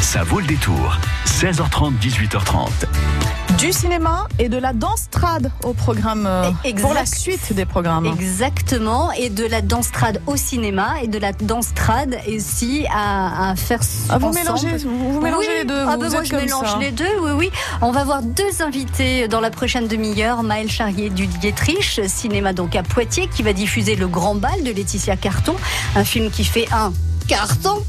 Ça vaut le détour. 16h30, 18h30. Du cinéma et de la danse trad au programme euh, Exact. pour la suite des programmes. Exactement, et de la danse trad au cinéma et de la danse trad aussi à, à faire Ah, vous ensemble. mélangez, vous, vous mélangez Oui, les deux. Ah vous êtes moi je comme mélange ça. les deux, oui oui. On va voir deux invités dans la prochaine demi-heure. Maël Charrier du Dietrich, cinéma donc à Poitiers, qui va diffuser Le Grand Bal de Laetitia Carton, un film qui fait un carton.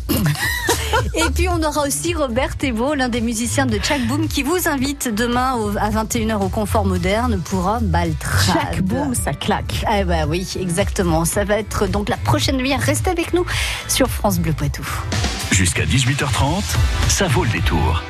Et puis on aura aussi Robert Thébault, l'un des musiciens de Chuck Boom, qui vous invite demain au- à 21h au Confort Moderne pour un bal trad. Chaque boom, ça claque. Ah bah oui, exactement. Ça va être donc la prochaine nuit. Restez avec nous sur France Bleu Poitou. Jusqu'à 18h30, ça vaut le détour.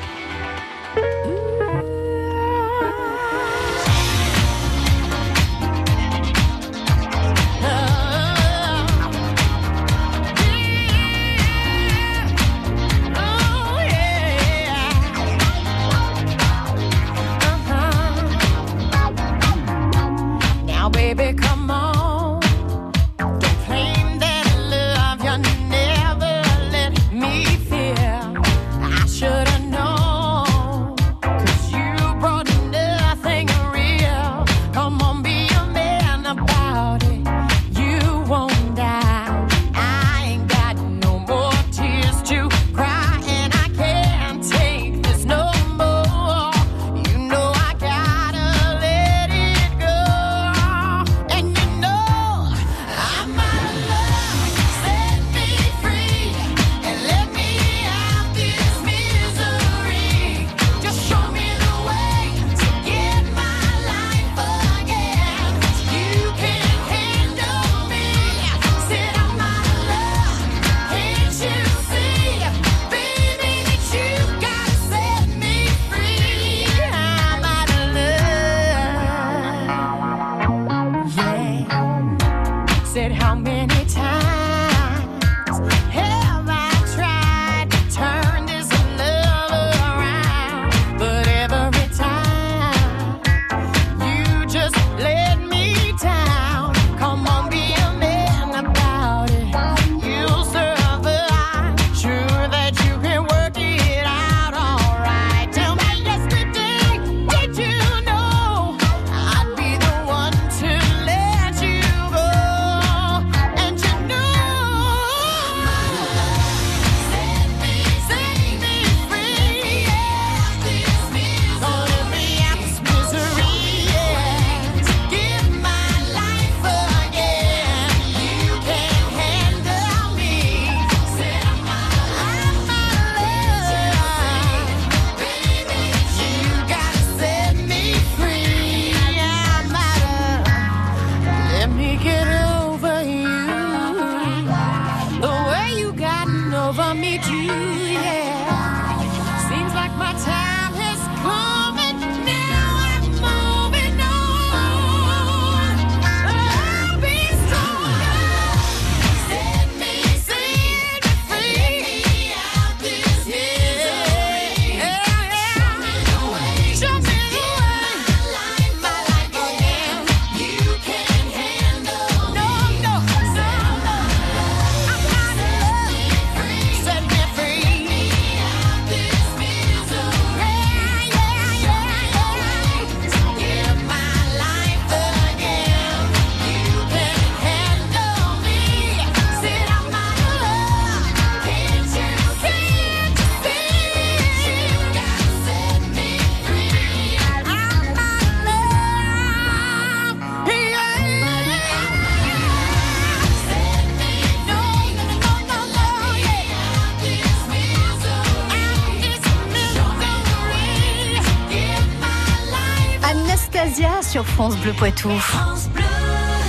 Sur France Bleu Poitou. France Bleu.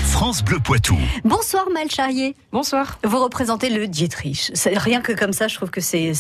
France Bleu Poitou. Bonsoir Maël Charrier. Bonsoir. Vous représentez le Dietrich. Rien que comme ça, je trouve que c'est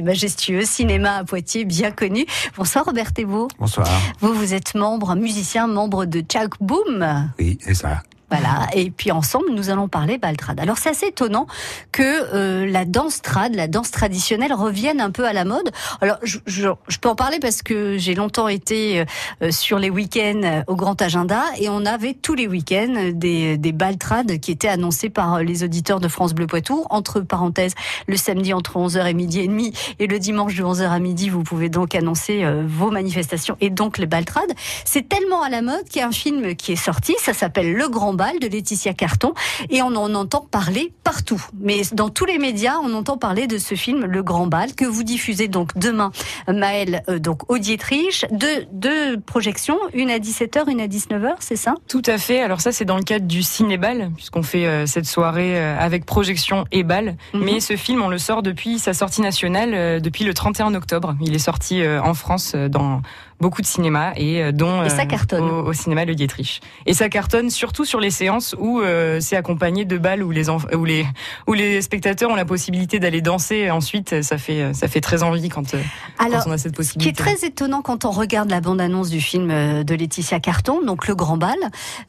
majestueux. Cinéma à Poitiers, bien connu. Bonsoir Robert Thébault. Bonsoir. Vous, vous êtes membre, un musicien, membre de Chuck Boom. Oui, c'est ça. Voilà. Et puis ensemble, nous allons parler baltrad. Alors c'est assez étonnant que euh, la danse trad, la danse traditionnelle, revienne un peu à la mode. Alors je, je- je peux en parler parce que j'ai longtemps été euh, sur les week-ends euh, au Grand Agenda et on avait tous les week-ends des, des baltrades qui étaient annoncés par euh, les auditeurs de France Bleu Poitou. Entre parenthèses, le samedi entre 11h et midi et demi et le dimanche de 11h à midi, vous pouvez donc annoncer euh, vos manifestations et donc les baltrades. C'est tellement à la mode qu'il y a un film qui est sorti, ça s'appelle Le Grand Bal de Laetitia Carton et on en entend parler partout. Mais dans tous les médias, on entend parler de ce film Le Grand Bal que vous diffusez donc demain, Maëlle, euh, donc au Dietrich. Deux, deux projections, une à 17h, une à 19h, c'est ça? Tout à fait. Alors ça, c'est dans le cadre du Cinébal, puisqu'on fait euh, cette soirée euh, avec projection et bal. Mhm. Mais ce film, on le sort depuis sa sortie nationale, depuis le 31 octobre. Il est sorti en France dans beaucoup de cinémas et euh, dont Et ça euh, cartonne. Au, au cinéma Le Dietrich. Et ça cartonne surtout sur les séances où euh, c'est accompagné de balles où les où les où les spectateurs ont la possibilité d'aller danser. Ensuite, ça fait ça fait très envie quand, euh, Alors, quand on a cette Ce qui possibilité. est très étonnant quand on regarde la bande-annonce du film de Laetitia Carton, donc Le Grand Bal,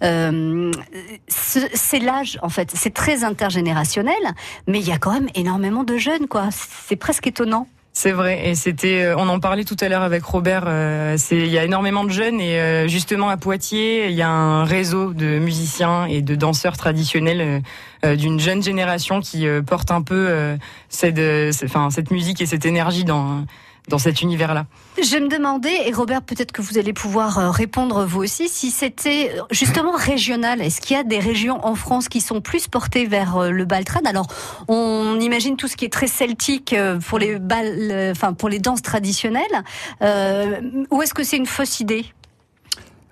euh, ce- c'est l'âge en fait, c'est très intergénérationnel, mais il y a quand même énormément de jeunes, quoi. C'est presque étonnant. C'est vrai, et c'était, euh, on en parlait tout à l'heure avec Robert. euh, c'est, il y a énormément de jeunes et euh, justement à Poitiers, il y a un réseau de musiciens et de danseurs traditionnels d'une jeune génération qui porte un peu enfin cette musique et cette énergie dans dans cet univers-là. Je me demandais, et Robert, peut-être que vous allez pouvoir euh, répondre vous aussi, si c'était euh, justement régional. Est-ce qu'il y a des régions en France qui sont plus portées vers euh, le baltrad Alors, on imagine tout ce qui est très celtique pour les euh, enfin pour les danses traditionnelles. Ou est-ce que c'est une fausse idée?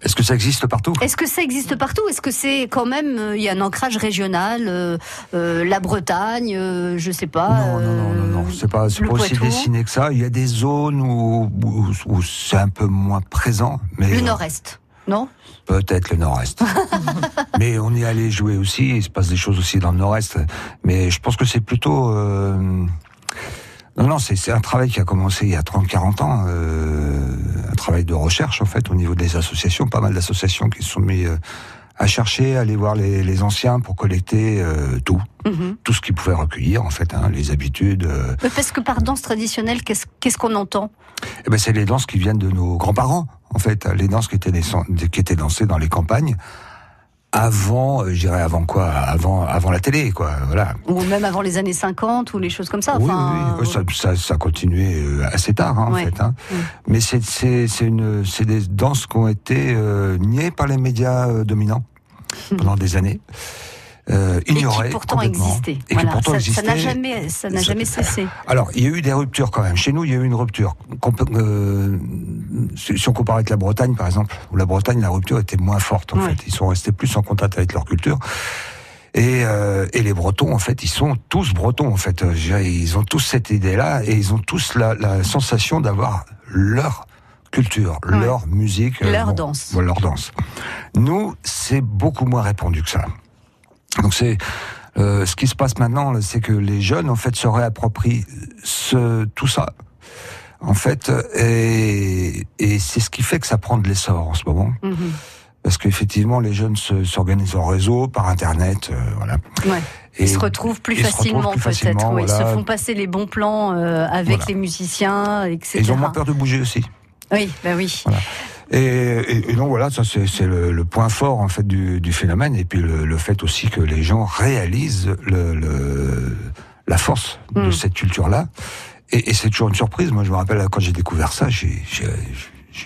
Est-ce que ça existe partout? Est-ce que ça existe partout? Est-ce que c'est quand même euh, il y a un ancrage régional euh, euh, La Bretagne, euh, je sais pas. Non, non, non, non, non, euh, c'est pas, pas aussi dessiné que ça. Il y a des zones où, où, où c'est un peu moins présent, mais Le Nord-Est, non? peut-être le Nord-Est. mais on est allé jouer aussi. Il se passe des choses aussi dans le Nord-Est. Mais je pense que c'est plutôt. Non, non, c'est un travail qui a commencé il y a 30-40 ans, euh, un travail de recherche en fait au niveau des associations, pas mal d'associations qui se sont mis euh, à chercher, à aller voir les, les anciens pour collecter euh, tout, Mhm. tout ce qu'ils pouvaient recueillir en fait, hein, les habitudes. euh, Mais Parce que par danse traditionnelle, qu'est-ce qu'on entend? Eh ben, c'est les danses qui viennent de nos grands-parents, en fait, les danses qui étaient, qui étaient dansées dans les campagnes avant, euh, je dirais avant quoi, avant, avant la télé, quoi. Voilà. Ou même avant les années 50 ou les choses comme ça. oui, enfin, oui, oui, ça, ça, ça a continué euh, assez tard, hein, Ouais. en fait. Hein. Mm. Mais c'est, c'est, c'est une, c'est des danses qui ont été euh, niées par les médias euh, dominants pendant des années. Euh, et qui pourtant. Et Voilà, qui pourtant ça- existaient. ça n'a jamais, ça n'a jamais cessé. Alors, il y a eu des ruptures quand même. Chez nous, il y a eu une rupture. Euh, si on compare avec la Bretagne, par exemple, où la Bretagne, la rupture était moins forte, en Ouais. fait. Ils sont restés plus en contact avec leur culture. Et, euh, et les Bretons, en fait, ils sont tous Bretons, en fait. Euh, Ils ont tous cette idée-là et ils ont tous la, la sensation d'avoir leur culture, Ouais. leur musique, Leur danse. leur danse. Nous, c'est beaucoup moins répandu que ça. Donc c'est euh, ce qui se passe maintenant, c'est que les jeunes en fait se réapproprient ce, tout ça. En fait, et, et c'est ce qui fait que ça prend de l'essor en ce moment, Mhm. parce qu'effectivement les jeunes se- s'organisent en réseau, par internet, euh, voilà. Ouais. Et Ils se retrouvent plus facilement peut-être. Ils se font passer les bons plans euh, avec Voilà. les musiciens, etc. et ils ont moins peur de bouger aussi. Oui, bah oui. Et, et, et donc voilà, ça c'est le, le point fort en fait du, du phénomène, et puis le, le fait aussi que les gens réalisent le, le, la force de Mm. cette culture-là. Et, et c'est toujours une surprise. Moi, je me rappelle quand j'ai découvert ça, j'ai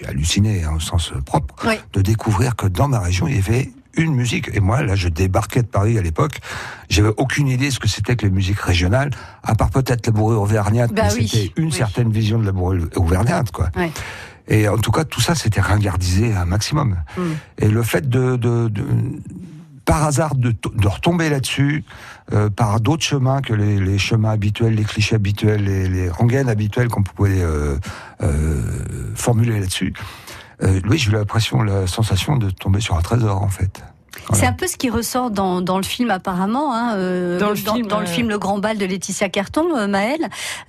halluciné hein, au sens propre Oui. de découvrir que dans ma région il y avait une musique. Et moi, là, je débarquais de Paris à l'époque. J'avais aucune idée de ce que c'était que les musiques régionales, à part peut-être la bourrée auvergnate. Bah oui, c'était une oui. certaine vision de la bourrée auvergnate, quoi. Ouais. Et en tout cas, tout ça, c'était ringardisé un maximum. Mm. Et le fait de, de, de- par hasard, de, de retomber là-dessus, euh, par d'autres chemins que les, les chemins habituels, les clichés habituels, les, les rengaines habituelles qu'on pouvait euh, euh, formuler là-dessus, euh, oui, j'ai eu l'impression, la sensation de tomber sur un trésor, en fait. C'est un peu ce qui ressort dans, dans le film apparemment, hein, euh, Dans le film, dans le euh, film Le Grand Bal de Laetitia Carton, euh, Maël.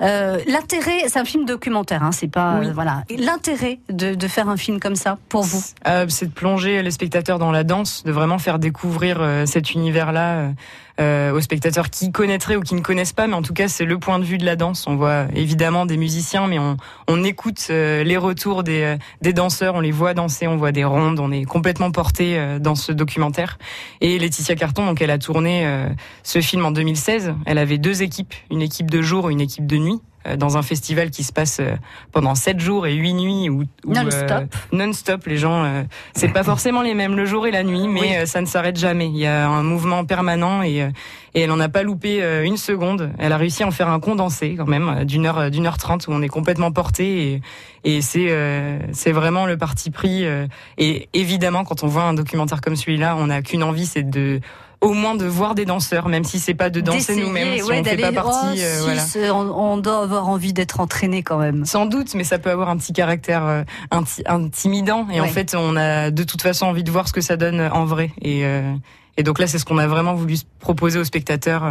Euh, L'intérêt, c'est un film documentaire, hein, c'est pas Oui. voilà. L'intérêt de, de faire un film comme ça pour vous? Euh, c'est de plonger les spectateurs dans la danse, de vraiment faire découvrir cet univers-là euh, aux spectateurs qui connaîtraient ou qui ne connaissent pas, mais en tout cas c'est le point de vue de la danse. On voit évidemment des musiciens, mais on, on écoute euh, les retours des, euh, des danseurs, on les voit danser, on voit des rondes, on est complètement porté euh, dans ce documentaire. Et Laetitia Carton, donc elle a tourné ce film en 2016. Elle avait deux équipes, une équipe de jour et une équipe de nuit dans un festival qui se passe euh, pendant sept jours et huit nuits où, où, Non-stop. euh, non-stop. Les gens, euh, c'est pas forcément les mêmes le jour et la nuit, mais Oui. euh, ça ne s'arrête jamais. Il y a un mouvement permanent et, euh, et elle en a pas loupé euh, une seconde. Elle a réussi à en faire un condensé quand même euh, d'une heure d'une heure trente où on est complètement porté et, et c'est euh, c'est vraiment le parti pris. euh, et évidemment, quand on voit un documentaire comme celui-là, on n'a qu'une envie, c'est de au moins de voir des danseurs, même si c'est pas de danser nous-mêmes, si ouais, on fait pas partie. oh, euh, si, on, doit avoir envie d'être entraîné quand même. Sans doute, mais ça peut avoir un petit caractère euh, inti- intimidant. Et en fait, on a de toute façon envie de voir ce que ça donne en vrai. Et, euh, et donc là, c'est ce qu'on a vraiment voulu proposer aux spectateurs.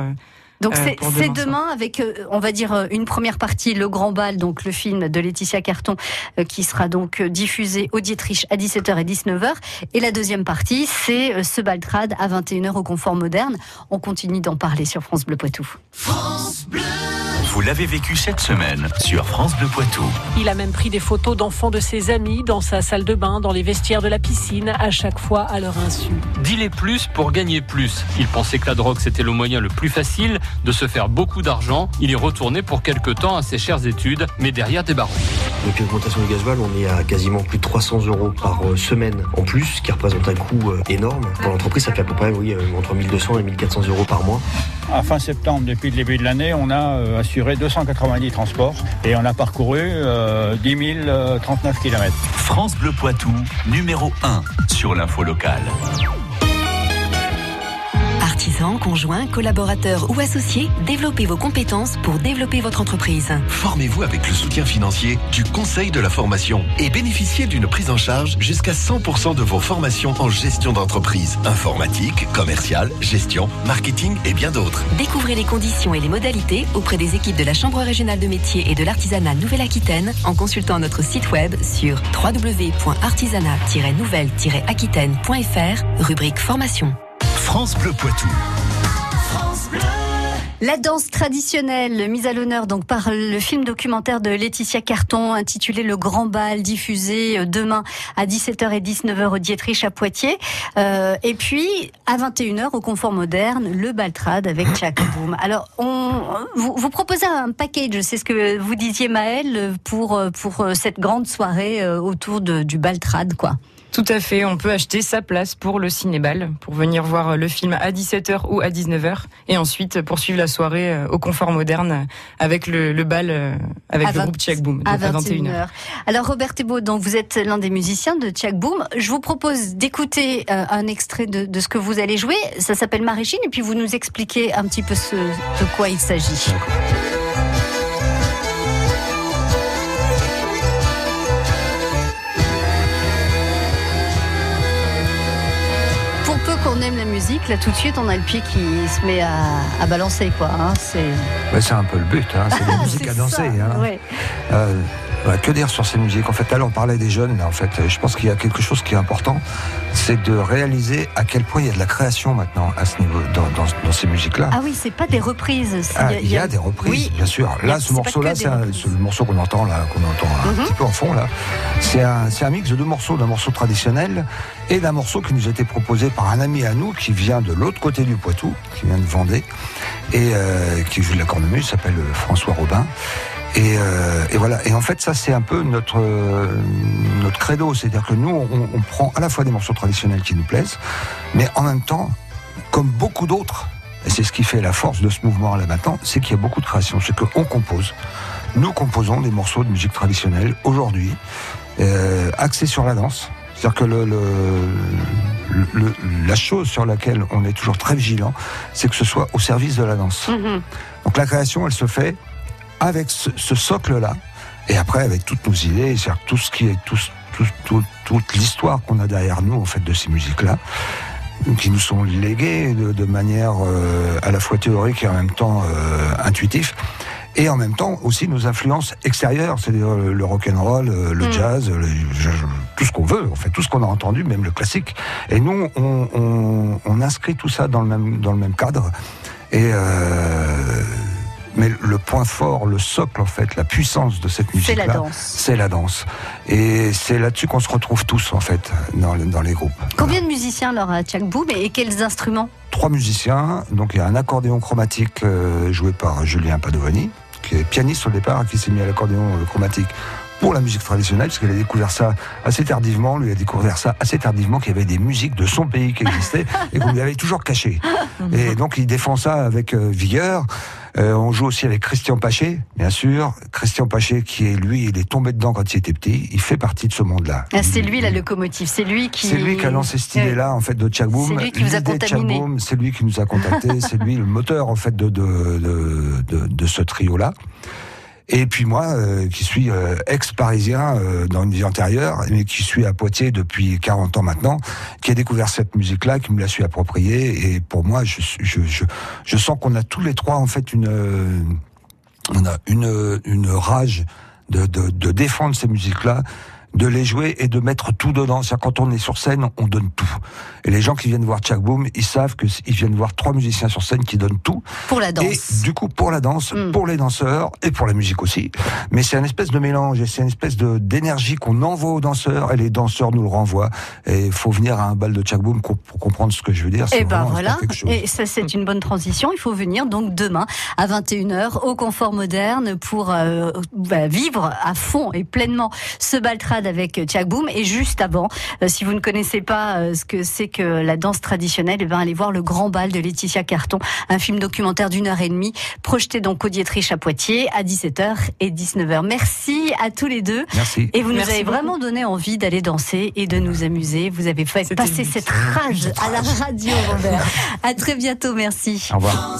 Donc Euh, c'est demain avec, euh, on va dire, euh, une première partie, Le Grand Bal, donc le film de Laetitia Carton, euh, qui sera donc euh, diffusé au Dietrich à 17h et 19h. Et la deuxième partie, c'est euh, ce Baltrad à 21h au Confort Moderne. On continue d'en parler sur France Bleu Poitou. Vous l'avez vécu cette semaine sur France Bleu Poitou. Il a même pris des photos d'enfants de ses amis dans sa salle de bain, dans les vestiaires de la piscine, à chaque fois à leur insu. Dealer plus pour gagner plus. Il pensait que la drogue c'était le moyen le plus facile de se faire beaucoup d'argent. Il est retourné pour quelque temps à ses chères études, mais derrière des barreaux. Depuis l'augmentation du gasoil, on est à quasiment plus de 300 euros par euh, semaine en plus, ce qui représente un coût euh, énorme. Pour l'entreprise, ça fait à peu près oui, euh, entre 1200 et 1400 euros par mois. À fin septembre, depuis le début de l'année, on a euh, assuré 290 transports et on a parcouru euh, 10 039 km. France Bleu Poitou, numéro 1 sur l'info locale. Artisans, conjoints, collaborateurs ou associés, développez vos compétences pour développer votre entreprise. Formez-vous avec le soutien financier du Conseil de la formation et bénéficiez d'une prise en charge jusqu'à 100% de vos formations en gestion d'entreprise, informatique, commerciale, gestion, marketing et bien d'autres. Découvrez les conditions et les modalités auprès des équipes de la Chambre régionale de métiers et de l'artisanat Nouvelle-Aquitaine en consultant notre site web sur www.artisanat-nouvelle-aquitaine.fr, rubrique formation. France Bleu Poitou. La danse traditionnelle, mise à l'honneur donc par le film documentaire de Laetitia Carton intitulé Le Grand Bal, diffusé euh, demain à 17h et 19h au Dietrich à Poitiers. Euh, et puis à 21h au Confort Moderne, le Baltrad avec Jack Boom. Alors on, vous, vous proposez un package, c'est ce que vous disiez Maëlle pour pour euh, cette grande soirée autour de, du Baltrad quoi. Tout à fait, on peut acheter sa place pour le cinébal, pour venir voir le film à 17h ou à 19h, et ensuite poursuivre la soirée euh, au confort moderne avec le, le bal euh, avec À le 20 groupe Check Boom, à à 21h. 21h. Alors Robert Thébault, donc vous êtes l'un des musiciens de Tchak Boom. Je vous propose d'écouter euh, un extrait de, de ce que vous allez jouer. Ça s'appelle Maréchine et puis vous nous expliquez un petit peu ce, de quoi il s'agit. Musique, là tout de suite on a le pied qui se met à, à balancer quoi. hein. C'est un peu le but, hein, c'est la musique à danser. hein. ouais. Euh, que dire sur ces musiques? En fait, là, on parlait des jeunes. là, en fait, je pense qu'il y a quelque chose qui est important, c'est de réaliser à quel point il y a de la création maintenant à ce niveau, dans, dans- dans ces musiques-là. Ah oui, c'est pas des reprises. Ah, il y a des reprises, Oui. bien sûr. Y Là, ce morceau-là, c'est ce morceau qu'on entend là, qu'on entend un Mhm. petit peu en fond là. C'est un, un mix de deux morceaux, d'un morceau traditionnel et d'un morceau qui nous a été proposé par un ami à nous qui vient de l'autre côté du Poitou, qui vient de Vendée et euh, qui joue de la cornemuse, s'appelle euh, François Robin. Et, euh, et voilà. Et en fait, ça, c'est un peu notre euh, notre credo, c'est-à-dire que nous, on, on prend à la fois des morceaux traditionnels qui nous plaisent, mais en même temps, comme beaucoup d'autres, et c'est ce qui fait la force de ce mouvement là maintenant, c'est qu'il y a beaucoup de création, c'est qu'on compose. Nous composons des morceaux de musique traditionnelle aujourd'hui, euh, axés sur la danse. C'est-à-dire que le, le- le- la chose sur laquelle on est toujours très vigilant, c'est que ce soit au service de la danse. Mhm. Donc la création, elle se fait avec ce, ce socle-là, et après avec toutes nos idées, c'est-à-dire tout ce qui est tout, tout- tout- toute l'histoire qu'on a derrière nous en fait de ces musiques-là. qui nous sont légués de, de manière euh, à la fois théorique et en même temps euh, intuitif. Et en même temps aussi nos influences extérieures, c'est-à-dire le, le rock'n'roll, euh, le Mm. jazz, le- tout ce qu'on veut, en fait, tout ce qu'on a entendu, même le classique. Et nous, on, on, on inscrit tout ça dans le même, dans le même cadre. Et euh, mais le point fort, le socle, en fait, la puissance de cette musique-là, c'est la danse. Et c'est là-dessus qu'on se retrouve tous, en fait, dans, les- dans les groupes. Combien de musiciens alors à Tchak Boom et quels instruments? Trois musiciens, donc il y a un accordéon chromatique euh, joué par Julien Padovani, qui est pianiste au départ, et qui s'est mis à l'accordéon euh, chromatique pour la musique traditionnelle, parce qu'il a découvert ça assez tardivement, lui a découvert ça assez tardivement, qu'il y avait des musiques de son pays qui existaient, et qu'on lui avait toujours cachées. Et donc il défend ça avec euh, vigueur. Euh, on joue aussi avec Christian Paché, bien sûr. Christian Paché, qui est lui, il est tombé dedans quand il était petit. Il fait partie de ce monde-là. Ah, C'est lui la locomotive, c'est lui qui. C'est lui qui a lancé cette idée-là, en fait, de Tchak Boom. C'est lui qui vous a contaminé. C'est lui qui nous a contactés, c'est lui le moteur, en fait, de, de, de, de ce trio-là. Et puis moi, euh, qui suis euh, ex-parisien euh, dans une vie antérieure, mais qui suis à Poitiers depuis 40 ans maintenant, qui a découvert cette musique-là, qui me l'a su approprier. Et pour moi, je, suis- je, je, je sens qu'on a tous les trois, en fait, une, euh, on une, une rage de, de, de défendre ces musiques-là, de les jouer et de mettre tout dedans. C'est-à-dire quand on est sur scène, on donne tout. Et les gens qui viennent voir Chuck Boom, ils savent que ils viennent voir trois musiciens sur scène qui donnent tout. Pour la danse. Et du coup, pour la danse, pour les danseurs et pour la musique aussi. Mais c'est un espèce de mélange et c'est une espèce de d'énergie qu'on envoie aux danseurs et les danseurs nous le renvoient. Et il faut venir à un bal de Chuck Boom pour comprendre ce que je veux dire. Et ben vraiment voilà, et ça c'est une bonne transition. Il faut venir donc demain à 21h au Confort Moderne pour euh, bah, vivre à fond et pleinement ce avec Tchak Boom. Et juste avant, euh, si vous ne connaissez pas euh, ce que c'est que la danse traditionnelle, et ben allez voir le Grand Bal de Laetitia Carton, un film documentaire d'une heure et demie, projeté donc au Dietrich à Poitiers à 17h et 19h. Merci à tous les deux. Merci. Et vous nous Merci avez beaucoup. vraiment donné envie d'aller danser et de nous amuser. Vous avez fait passer cette rage à la radio, Robert. À très bientôt, merci. Au revoir.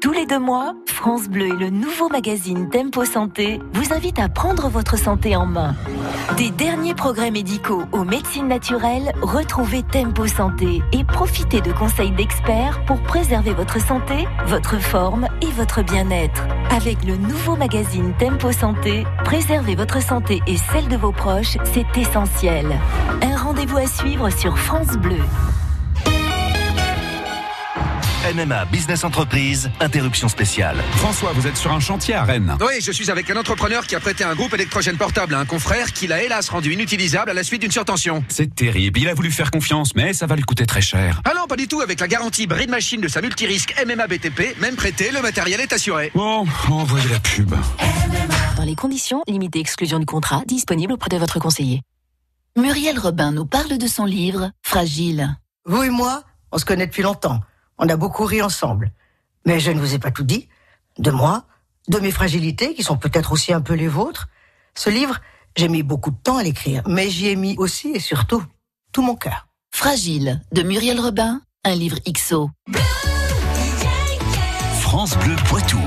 Tous les deux mois, France Bleu et le nouveau magazine Tempo Santé vous invitent à prendre votre santé en main. Des derniers progrès médicaux aux médecines naturelles, retrouvez Tempo Santé et profitez de conseils d'experts pour préserver votre santé, votre forme et votre bien-être. Avec le nouveau magazine Tempo Santé, préserver votre santé et celle de vos proches, c'est essentiel. Un rendez-vous à suivre sur France Bleu. MMA Business Entreprise, interruption spéciale. François, vous êtes sur un chantier à Rennes. Oui, je suis avec un entrepreneur qui a prêté un groupe électrogène portable à un confrère qui l'a hélas rendu inutilisable à la suite d'une surtension. C'est terrible. Il a voulu faire confiance, mais ça va lui coûter très cher. Ah non, pas du tout, avec la garantie Bride Machine de sa multirisque MMA BTP, même prêté, le matériel est assuré. Bon, envoyez la pub. Dans les conditions, limitée exclusion du contrat, disponible auprès de votre conseiller. Muriel Robin nous parle de son livre Fragile. Vous et moi, on se connaît depuis longtemps. On a beaucoup ri ensemble. Mais je ne vous ai pas tout dit. De moi, de mes fragilités, qui sont peut-être aussi un peu les vôtres. Ce livre, j'ai mis beaucoup de temps à l'écrire, mais j'y ai mis aussi et surtout tout mon cœur. Fragile de Muriel Robin, un livre XO. France Bleu Poitou.